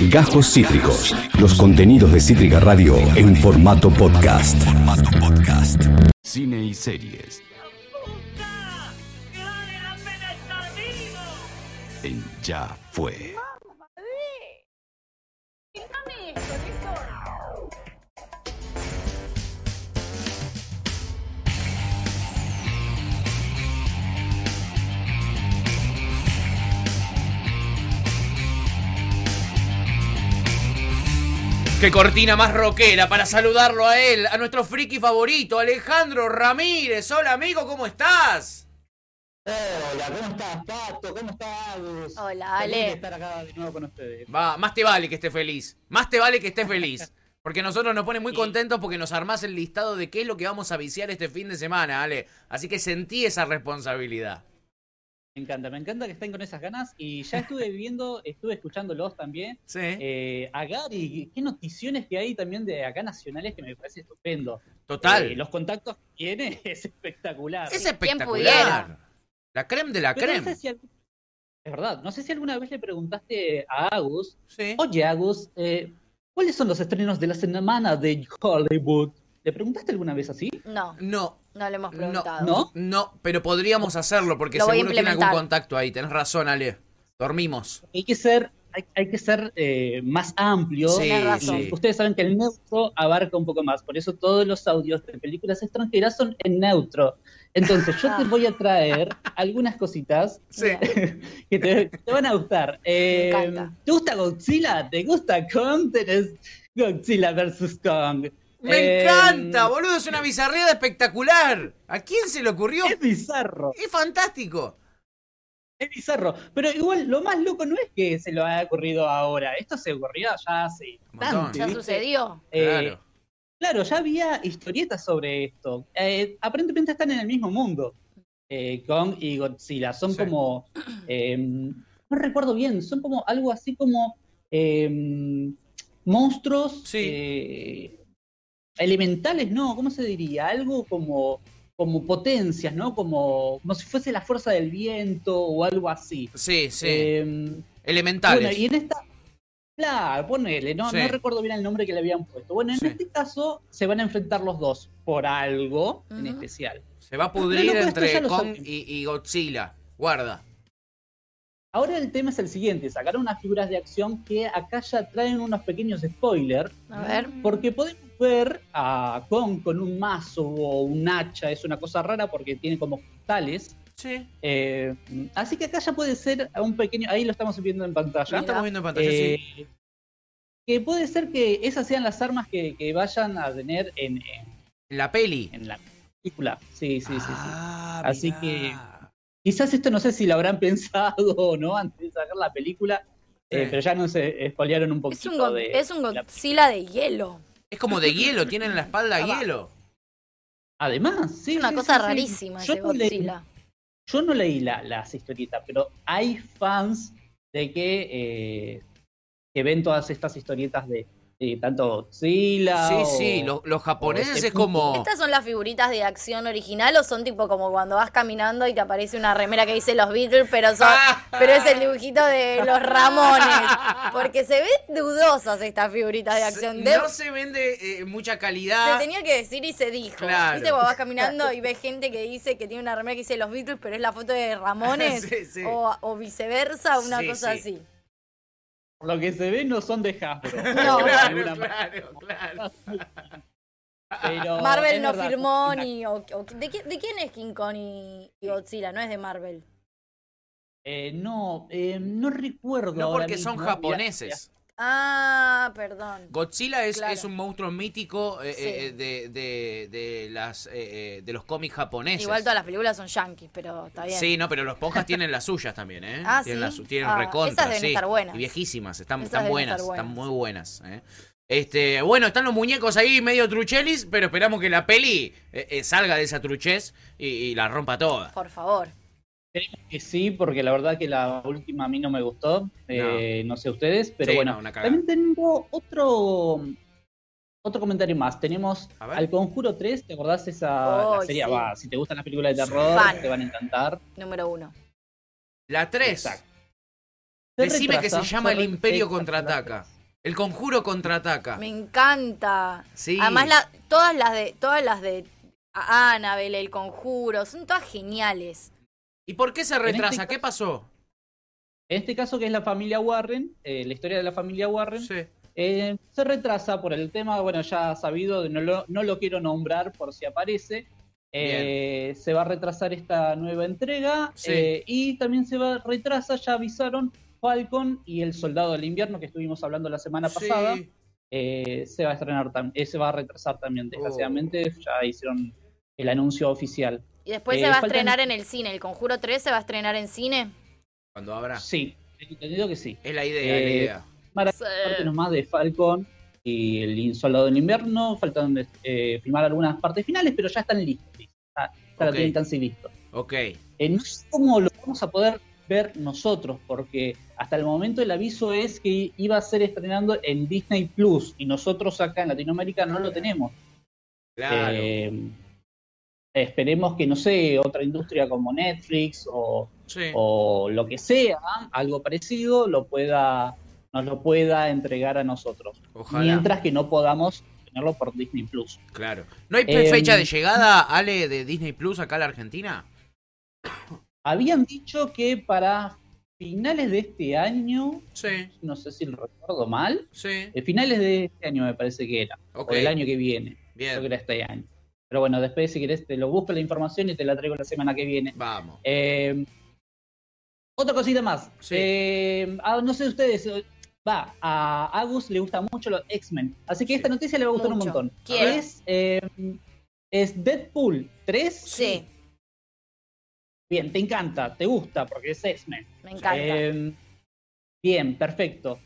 Gajos Cítricos. Los contenidos de Cítrica Radio en formato podcast. Cine y series. En Ya fue. Qué cortina más rockera para saludarlo a él, a nuestro friki favorito, Alejandro Ramírez. Hola amigo, ¿cómo estás? Hola, ¿cómo estás, Pato? ¿Cómo estás, Agus? Hola, Feliz de Ale. estar acá de nuevo con ustedes. Va, más te vale que estés feliz. Más te vale que estés feliz. Porque nosotros nos pone muy Sí. contentos porque nos armás el listado de qué es lo que vamos a viciar este fin de semana, Ale. Así que sentí esa responsabilidad. Me encanta, me encanta que estén con esas ganas y ya estuve viendo, estuve escuchándolos también. Sí. Eh, a Gary, qué noticiones que hay también de acá nacionales que me parece estupendo. Total. Eh, los contactos que tiene es espectacular. es ¿quién espectacular. pudiera? La creme de la Pero no creme. sé si es verdad, no sé si alguna vez le preguntaste a Agus, Sí. oye Agus, eh, ¿cuáles son los estrenos de la semana de Hollywood? ¿Le preguntaste alguna vez así? No, No, no le hemos No, preguntado. ¿No? no, pero podríamos hacerlo porque seguro tiene algún contacto ahí. Tenés razón, Ale. Dormimos. hay que ser, hay, hay que ser eh, más amplio. Sí, sí. Ustedes saben que el neutro abarca un poco más, por eso todos los audios de películas extranjeras son en neutro. Entonces yo te voy a traer algunas cositas Sí. que te, te van a gustar. Eh, Me. ¿Te gusta Godzilla? ¿Te gusta Kong? Tenés Godzilla vs. Kong. Me Eh, encanta, boludo. Es una bizarreada espectacular. ¿A quién se le ocurrió? Es bizarro, Es fantástico. es bizarro. Pero igual lo más loco no es que se lo haya ocurrido ahora. Esto se ocurrió ya hace tanto, ¿Ya sucedió? Eh, Claro. Claro, ya había historietas sobre esto. Eh, aparentemente están en el mismo mundo. Eh, Kong y Godzilla. Son Sí. como. eh, no recuerdo bien, son como algo así como. eh, monstruos. Sí. Elementales, ¿no? ¿Cómo se diría? Algo como. Como potencias, ¿no? Como, como si fuese la fuerza del viento o algo así. Sí, sí. Eh, Elementales. bueno, y en esta. Claro, ponele, no, Sí. no recuerdo bien el nombre que le habían puesto. Bueno, en Sí. este caso se van a enfrentar los dos por algo en especial. Se va a pudrir entre Kong y Godzilla. Guarda. Ahora el tema es el siguiente: sacaron unas figuras de acción que acá ya traen unos pequeños spoilers, A ver. porque podemos ver a Kong con un mazo o un hacha, es una cosa rara porque tiene como cristales. Sí. Eh, así que acá ya puede ser un pequeño, ahí lo estamos viendo en Lo pantalla. estamos viendo en pantalla, sí. Eh, Que puede ser que esas sean las armas que, que vayan a tener en, en- La peli. en la película. Sí, sí, sí. sí. Ah, Así mirá. que- Quizás esto no sé si lo habrán pensado o no antes de sacar la película, eh, pero ya nos eh, spoilearon un Es poquito un, go- de. es un Godzilla de hielo. Es como de hielo, tienen en la espalda Ah, hielo. Además, sí. es una sí, cosa sí, sí. rarísima Yo ese no leí- Godzilla. yo no leí la- las historietas, pero hay fans de que, eh, que ven todas estas historietas de, de tanto Godzilla. Sí, o- sí. Los, los japoneses este es como. ¿Estas son las figuritas de acción original o son tipo como cuando vas caminando y te aparece una remera que dice los Beatles, pero son, pero es el dibujito de los Ramones? Porque se ven dudosas estas figuritas de acción. De- No se vende eh, mucha se calidad. tenía que decir y se dijo. Claro. ¿Viste cuando vas caminando y ves gente que dice que tiene una remera que dice los Beatles, pero es la foto de Ramones? Sí, sí. O, o viceversa, una Sí, cosa sí. así. Lo que se ve, no son de Hasbro. No. Claro, claro, claro. Pero Marvel no verdad, firmó una- ni. o- o- ¿de, quién, de quién es King Kong y, y Godzilla? No es de Marvel. Eh, no, eh, no recuerdo. No ahora porque son mismo. Mira, japoneses. Ah, perdón. Godzilla es, Claro. es un monstruo mítico eh, Sí. eh, de, de, de las, eh, eh, de los cómics japoneses. Igual todas las películas son yankees, pero está bien. Sí, no, pero los ponjas tienen las suyas también, ¿eh? Ah, tienen ¿sí? las tienen Ah, recontra, esas deben sí. estar buenas. Y viejísimas, están, están buenas, están muy buenas, ¿eh? Este, bueno, están los muñecos ahí medio truchelis, pero esperamos que la peli salga de esa truchez y, y la rompa toda. Por favor. Esperemos que sí, porque la verdad que la última a mí no me gustó. Eh, no. sé ustedes, pero Sí, bueno. no, una cagada. también tengo otro otro comentario más. Tenemos. Al Conjuro 3, ¿te acordás esa Oh, la serie? sí. Va, si te gustan las películas de terror, Fan. te van a encantar. Número uno. La 3. Exacto. Se Decime que se llama El Imperio contraataca. El conjuro contraataca. Me encanta. Sí. Además, la- todas las de todas las de Annabelle, El Conjuro, son todas geniales. ¿Y por qué se este retrasa? ¿Qué pasó? En este caso, que es la familia Warren, eh, la historia de la familia Warren, Sí. eh, se retrasa por el tema, bueno, ya sabido, no lo, no lo quiero nombrar por si aparece. Eh, se va a retrasar esta nueva entrega Sí. eh, y también se va a retrasa, ya avisaron Falcon y el Soldado del Invierno que estuvimos hablando la semana pasada. Sí. se va a estrenar también, se va a retrasar también, desgraciadamente, ya hicieron el anuncio oficial. Y después Eh, se va a faltan- estrenar en el cine. El Conjuro 3 se va a estrenar en cine. Cuando habrá. Sí, he entendido que sí. Es la idea, es la Eh, idea. Sí. parte nomás de Falcon y el Soldado del Invierno, faltan eh, filmar algunas partes finales, pero ya están listos. Ya, ya la Ok. tienen casi listo. Ok. Eh, no sé cómo lo vamos a poder ver nosotros, porque hasta el momento el aviso es que iba a ser estrenando en Disney Plus y nosotros acá en Latinoamérica no lo tenemos. Claro. Eh, esperemos que, no sé, otra industria como Netflix o, sí. o lo que sea, algo parecido, lo pueda, nos lo pueda entregar a nosotros. Ojalá. Mientras que no podamos tenerlo por Disney Plus. Claro. ¿No hay Em, fecha de llegada, Ale, de Disney Plus acá a la Argentina? Habían dicho que para finales de este año, Sí, no sé si lo recuerdo mal, sí. eh, finales de este año me parece que era, Ok. o del año que viene, creo que Bien. era este año. Pero bueno, después si querés te lo busco la información y te la traigo la semana que viene. Vamos. Eh, otra cosita más. Sí. Eh, ah, no sé ustedes, eh, va, a Agus le gusta mucho los X-Men. Así que Sí. esta noticia le va a gustar Mucho. un montón. Quiero. Es, eh, es Deadpool 3. Sí, Bien, te encanta, te gusta porque es X-Men. me encanta. Eh, bien, perfecto.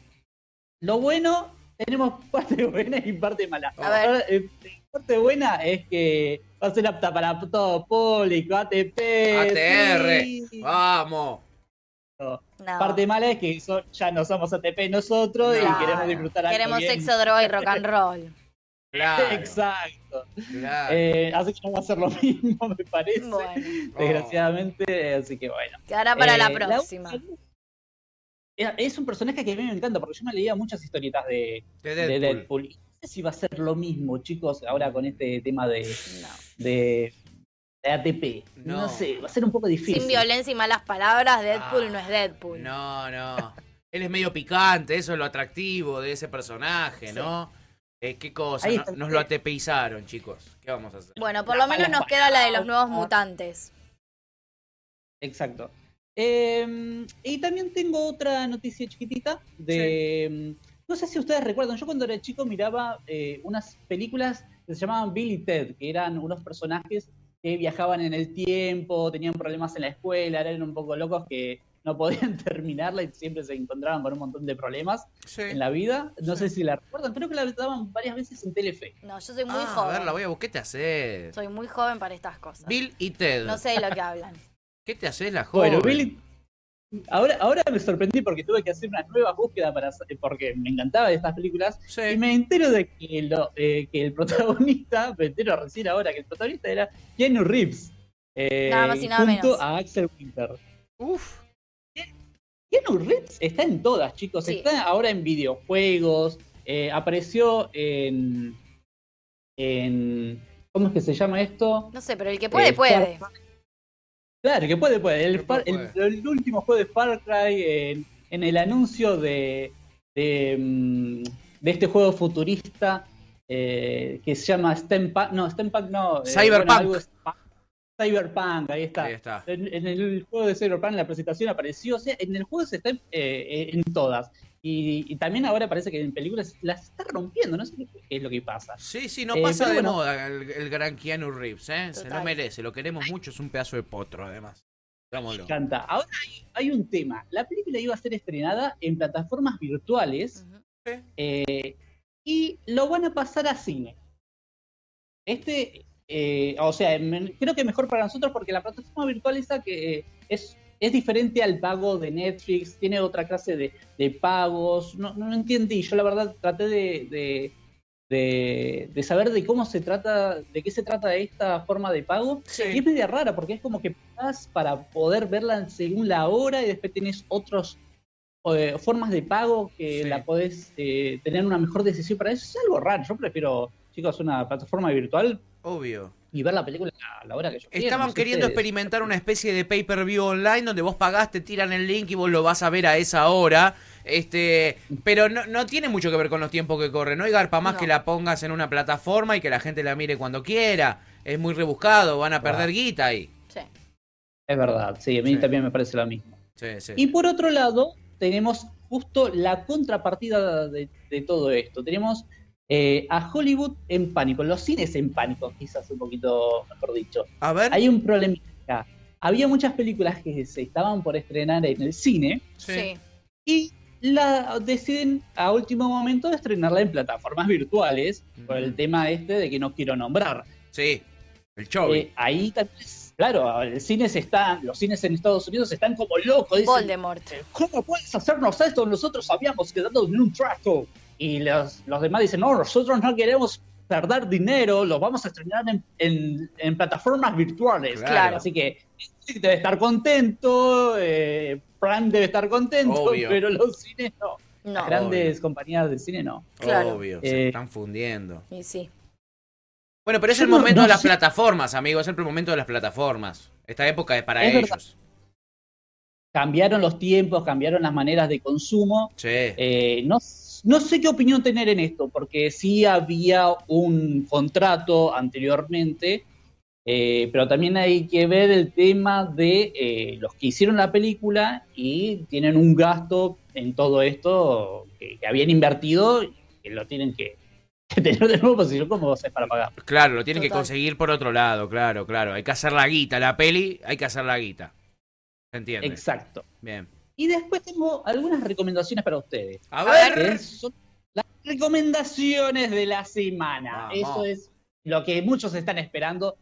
Lo bueno, tenemos parte buena y parte mala. A ver. Ahora, eh, parte buena es que va a ser apta para todo público, ATP. ATR. sí. Vamos. No. Parte mala es que so- ya no somos ATP nosotros y queremos disfrutar algo Queremos bien. sexo, droga y rock and roll. Claro. Exacto. claro. Eh, así que no va a ser lo mismo, me parece. Bueno, Desgraciadamente, así que bueno. quedará para Eh, la próxima. Es- Es un personaje que a mí me encanta porque yo me leía muchas historietas de, De de Deadpool. Y no sé si va a ser lo mismo, chicos, ahora con este tema de, No. de, de ATP. No. No. sé, va a ser un poco difícil. Sin violencia y malas palabras, Deadpool Ah, no es Deadpool. No, no. Él es medio picante, eso es lo atractivo de ese personaje, Sí. ¿no? Eh, qué cosa, Ahí no- está. nos lo atepeizaron, chicos. ¿Qué vamos a hacer? Bueno, por lo menos nos queda la de los nuevos mutantes. Exacto. Eh, y también tengo otra noticia chiquitita de... No sé si ustedes recuerdan, yo cuando era chico miraba eh, unas películas que se llamaban Bill y Ted, que eran unos personajes que viajaban en el tiempo, tenían problemas en la escuela, eran un poco locos que no podían terminarla y siempre se encontraban con un montón de problemas Sí. en la vida. No Sí. sé si la recuerdan, creo que la daban varias veces en Telefe. No, yo soy muy Ah, joven. a ver, la voy a buscar. ¿Qué te haces? Soy muy joven para estas cosas. Bill y Ted. No sé de lo que hablan. ¿Qué te haces la joven? Bueno, Bill y- Ahora, ahora me sorprendí porque tuve que hacer una nueva búsqueda para porque me encantaba de estas películas Sí. y me entero de que, lo- eh, que el protagonista, me entero recién ahora que el protagonista era Keanu Reeves. eh, Nada más y nada junto menos. a Axel Winter. Uf. Keanu Reeves está en todas, chicos. Sí. Está ahora en videojuegos. eh, apareció en, en. ¿Cómo es que se llama esto? No sé, pero el que puede, Eh, puede. Claro, que puede, puede. El, Que Far- puede, el- puede. el último juego de Far Cry, en, en el anuncio de, de, mm, de este juego futurista eh, que se llama Steampunk. No, Steampunk no. eh, Cyberpunk. bueno, Cyberpunk, ahí está. Ahí está. En, en el juego de Cyberpunk, en la presentación apareció. O sea, en el juego se está eh, en todas. Y, y también ahora parece que en películas las está rompiendo. No sé qué, es lo que pasa. Sí, sí, no Eh, pasa de bueno. moda el, el gran Keanu Reeves, ¿eh? Se lo merece, lo queremos mucho, es un pedazo de potro, además. Digámoslo. Me encanta. Ahora hay, hay un tema. La película iba a ser estrenada en plataformas virtuales eh, y lo van a pasar a cine. Este, eh, o sea, me- creo que mejor para nosotros porque la plataforma virtual esa que eh, es, es diferente al pago de Netflix, tiene otra clase de, de pagos. No, no entendí. Yo la verdad traté de, de, de- de saber de cómo se trata, de qué se trata esta forma de pago. Sí. Y es media rara porque es como que pagas para poder verla según la hora y después tenés otros eh, formas de pago que Sí. la podés eh, tener una mejor decisión para eso. Es algo raro. Yo prefiero, chicos, una plataforma virtual Obvio. y ver la película a la hora que yo quiera. Estaban no sé queriendo ustedes. experimentar una especie de pay-per-view online donde vos pagás, te tiran el link y vos lo vas a ver a esa hora. Este, pero no, no tiene mucho que ver con los tiempos que corren. No hay garpa más No. que la pongas en una plataforma y que la gente la mire cuando quiera. Es muy rebuscado, van a perder Ah. guita ahí. Sí. Es verdad, sí, a mí Sí. también me parece lo mismo. Sí, sí. Y por otro lado, tenemos justo la contrapartida de, de todo esto. Tenemos eh, a Hollywood en pánico, los cines en pánico, quizás un poquito mejor dicho. A ver. Hay un problema acá. Había muchas películas que se estaban por estrenar en el cine Sí. y la deciden a último momento estrenarla en plataformas virtuales por el Ujú. tema este de que no quiero nombrar. Sí. El show. Eh, ahí tal vez, claro, el cine se está, los cines en Estados Unidos están como locos. dicen, Voldemort. ¿Cómo puedes hacernos esto? Nosotros habíamos quedado en un trato. Y los, los demás dicen, no, nosotros no queremos perder dinero, lo vamos a estrenar en, en- en plataformas virtuales. Claro. Así que Netflix debe estar contento, eh, Prime debe estar contento, Obvio. pero los cines no. No. Las grandes compañías de cine no. claro. Obvio, se Eh, están fundiendo. Y sí. Bueno, pero es el no- momento no de las plataformas, amigos. Es el momento de las plataformas. Esta época es para Es verdad. ellos. Cambiaron los tiempos, cambiaron las maneras de consumo. Sí. Eh, no, no sé qué opinión tener en esto, porque sí había un contrato anteriormente, eh, pero también hay que ver el tema de eh, los que hicieron la película y tienen un gasto en todo esto que, que habían invertido y que lo tienen que, que tener de nuevo, porque si no, ¿cómo haces para pagar? Claro, lo tienen que conseguir por otro lado, claro, claro. Hay que hacer la guita, la peli, hay que hacer la guita. ¿Se entiende? Exacto. Bien. Y después tengo algunas recomendaciones para ustedes. A ver. son las recomendaciones de la semana. Vamos. Eso es lo que muchos están esperando.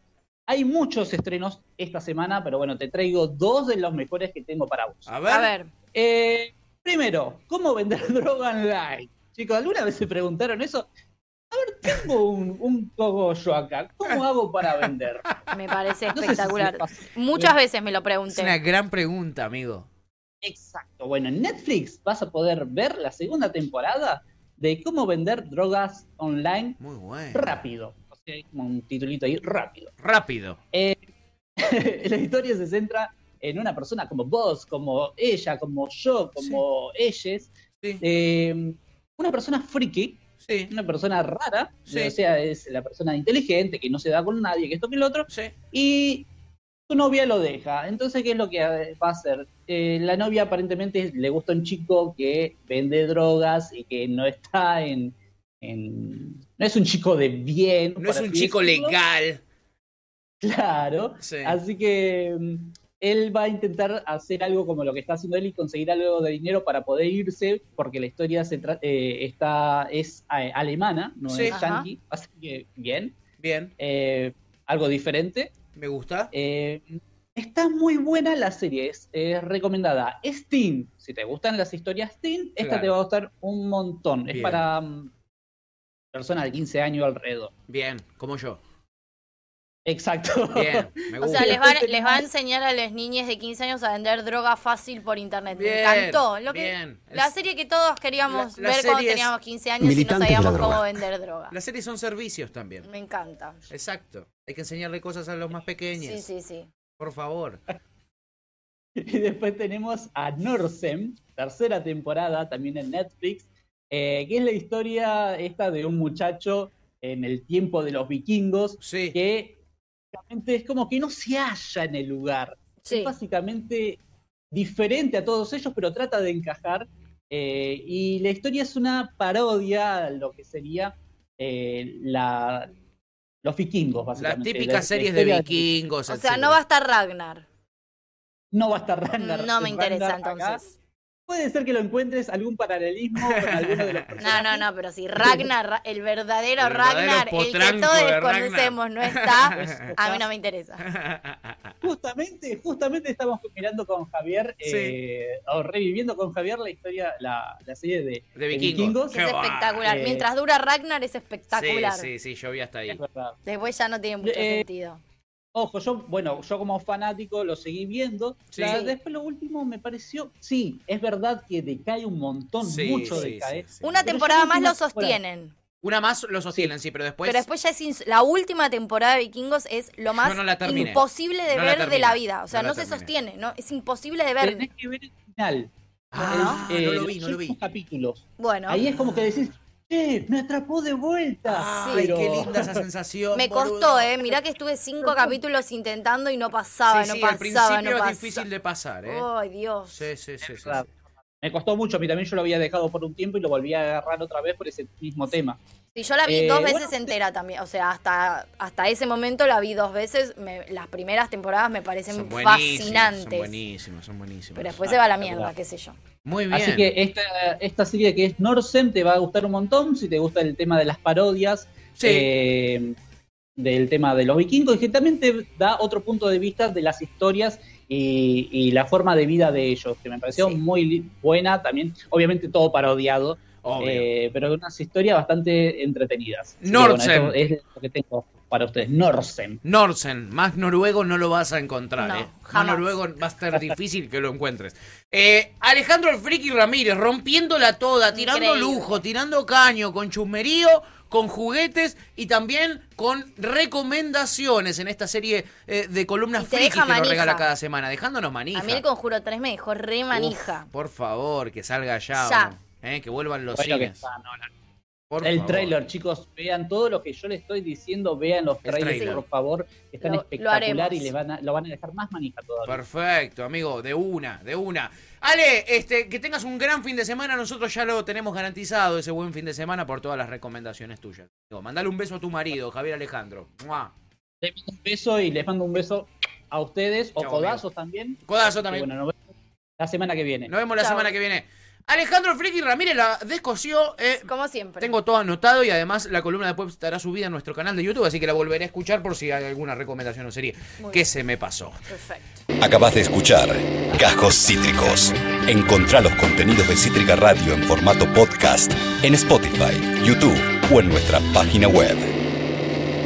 Hay muchos estrenos esta semana, pero bueno, te traigo dos de los mejores que tengo para vos. A ver. A ver. Eh, primero, ¿cómo vender droga online? Chicos, ¿alguna vez se preguntaron eso? A ver, tengo un, un cogollo acá. ¿Cómo hago para vender? Me parece No sé si espectacular. Muchas veces me lo Es pregunté. una gran pregunta, amigo. Exacto. Bueno, en Netflix vas a poder ver la segunda temporada de cómo vender drogas online Muy bueno. rápido. O sea, hay como un titulito ahí, rápido. Rápido. Eh, la historia se centra en una persona como vos, como ella, como yo, como ellas. Sí. Eh, una persona friki, Sí. una persona rara, Sí. o sea, es la persona inteligente, que no se da con nadie, que esto que el otro, Sí. y su novia lo deja. Entonces, ¿qué es lo que eh, va a hacer? Eh, la novia aparentemente le gusta un chico que vende drogas y que no está en... en- no es un chico de bien. No es un chico decirlo. legal. Claro. Sí. Así que mm, él va a intentar hacer algo como lo que está haciendo él y conseguir algo de dinero para poder irse, porque la historia se tra- eh, está es eh, alemana, no Sí. es yankee. Así que bien, Bien. eh, algo diferente. Me gusta. Eh, está muy buena la serie, es, es recomendada. Es teen, si te gustan las historias teen, esta Claro. te va a gustar un montón. Es para mm, personas de 15 años alrededor. Bien. Como yo. Exacto. Bien. Me O gusta. sea, les va, Después les va a enseñar a las niñas de 15 años a vender droga fácil por internet. Bien, Me encantó. Lo que, bien. La Es- serie que todos queríamos La- la ver cuando teníamos 15 años y no sabíamos cómo vender droga. Las series son servicios también. Me encanta. Exacto. Hay que enseñarle cosas a los más pequeños. Sí, sí, sí. Por favor. Y después tenemos a Norsem, tercera temporada, también en Netflix, eh, que es la historia esta de un muchacho en el tiempo de los vikingos, Sí. que básicamente es como que no se halla en el lugar. Sí. Es básicamente diferente a todos ellos, pero trata de encajar. eh, y la historia es una parodia a lo que sería eh, la, los vikingos, Las básicamente. La- típicas la series de vikingos. O sea, no va a estar Ragnar. No va a estar Ragnar. No me interesa Ragnar acá. Puede ser que lo encuentres algún paralelismo con alguno de los No, personajes. no, no, pero si Ragnar, Ra- el verdadero El verdadero Ragnar, el que todos desconocemos, no está, a mí no me interesa. Justamente, justamente estamos mirando con Javier, eh, o reviviendo con Javier la historia, la, la serie de, De vikingos. Es espectacular. Eh, Mientras dura Ragnar es espectacular. Sí, sí, sí, yo vi hasta ahí. Después ya no tiene mucho Eh, sentido. Ojo, yo, bueno, yo como fanático lo seguí viendo. Sí. La- después lo último me pareció, sí, es verdad que decae un montón, Sí, mucho sí, decae. sí, sí. Una temporada más lo sostienen. Una más lo sostienen, sí, pero después. Pero después ya es ins- la última temporada de Vikingos es lo más no la imposible de No la ver de la vida. O sea, No se sostiene, ¿no? Es imposible de ver. Tenés que ver el final. Ah, El- no eh, lo vi, los no lo vi. capítulos. Bueno, Ahí es como que decís, ¡eh! Me atrapó de vuelta. Ay, Pero- qué linda esa sensación. me boludo. costó, ¿eh? Mirá que estuve cinco capítulos intentando y no pasaba, Sí, no sí, pasaba, al principio no pasaba. es difícil de pasar, ¿eh? Ay, Dios. Sí, sí, sí. sí. Me costó mucho, a mí también yo lo había dejado por un tiempo y lo volví a agarrar otra vez por ese mismo tema. Sí, yo la vi Eh, dos bueno, veces entera también. O sea, hasta, hasta ese momento la vi dos veces. Me- las primeras temporadas me parecen Son buenísimos, Son fascinantes. buenísimos, son buenísimos. Pero después se va a la mierda, verdad. qué sé yo. Muy bien. Así que esta, esta serie que es Norsem te va a gustar un montón si te gusta el tema de las parodias, Sí. eh, del tema de los vikingos, y que también te da otro punto de vista de las historias y, y la forma de vida de ellos, que me pareció Sí. muy buena también, obviamente todo parodiado. Eh, pero unas historias bastante entretenidas. Bueno, eso es lo que tengo para ustedes, Norsem. Norsen, más noruego no lo vas a encontrar, No, ¿eh? Más noruego va a estar difícil que lo encuentres. Eh, Alejandro el Friki Ramírez, rompiéndola toda, tirando Increíble. lujo, tirando caño, con chusmerío, con juguetes y también con recomendaciones en esta serie eh, de columnas Y te friki deja que nos manija. regala cada semana, dejándonos manija. A mí el Conjuro 3 me dejó re manija. Uf, por favor, que salga ya. Ya. Eh, que vuelvan los Bueno, cines. está, no, la- Por el favor. trailer, chicos, vean todo lo que yo les estoy diciendo, vean los trailers, por favor, están Lo- lo espectaculares y le van a, lo van a dejar más manija todavía. Perfecto, amigo, de una, de una. Ale, este, que tengas un gran fin de semana, nosotros ya lo tenemos garantizado, ese buen fin de semana, por todas las recomendaciones tuyas. Digo, mandale un beso a tu marido, Javier Alejandro. ¡Mua! Les mando un beso y les mando un beso a ustedes, o codazos también. Codazo Y también. bueno, nos vemos la semana que viene. Nos vemos la semana que viene. Alejandro Friki Ramírez la descosió. eh, Como siempre. tengo todo anotado y además la columna después estará subida en nuestro canal de YouTube, así que la volveré a escuchar por si hay alguna recomendación o serie Muy que bien. se me pasó. Perfecto. Acabas de escuchar Cajos Cítricos. Encontrá los contenidos de Cítrica Radio en formato podcast en Spotify, YouTube o en nuestra página web.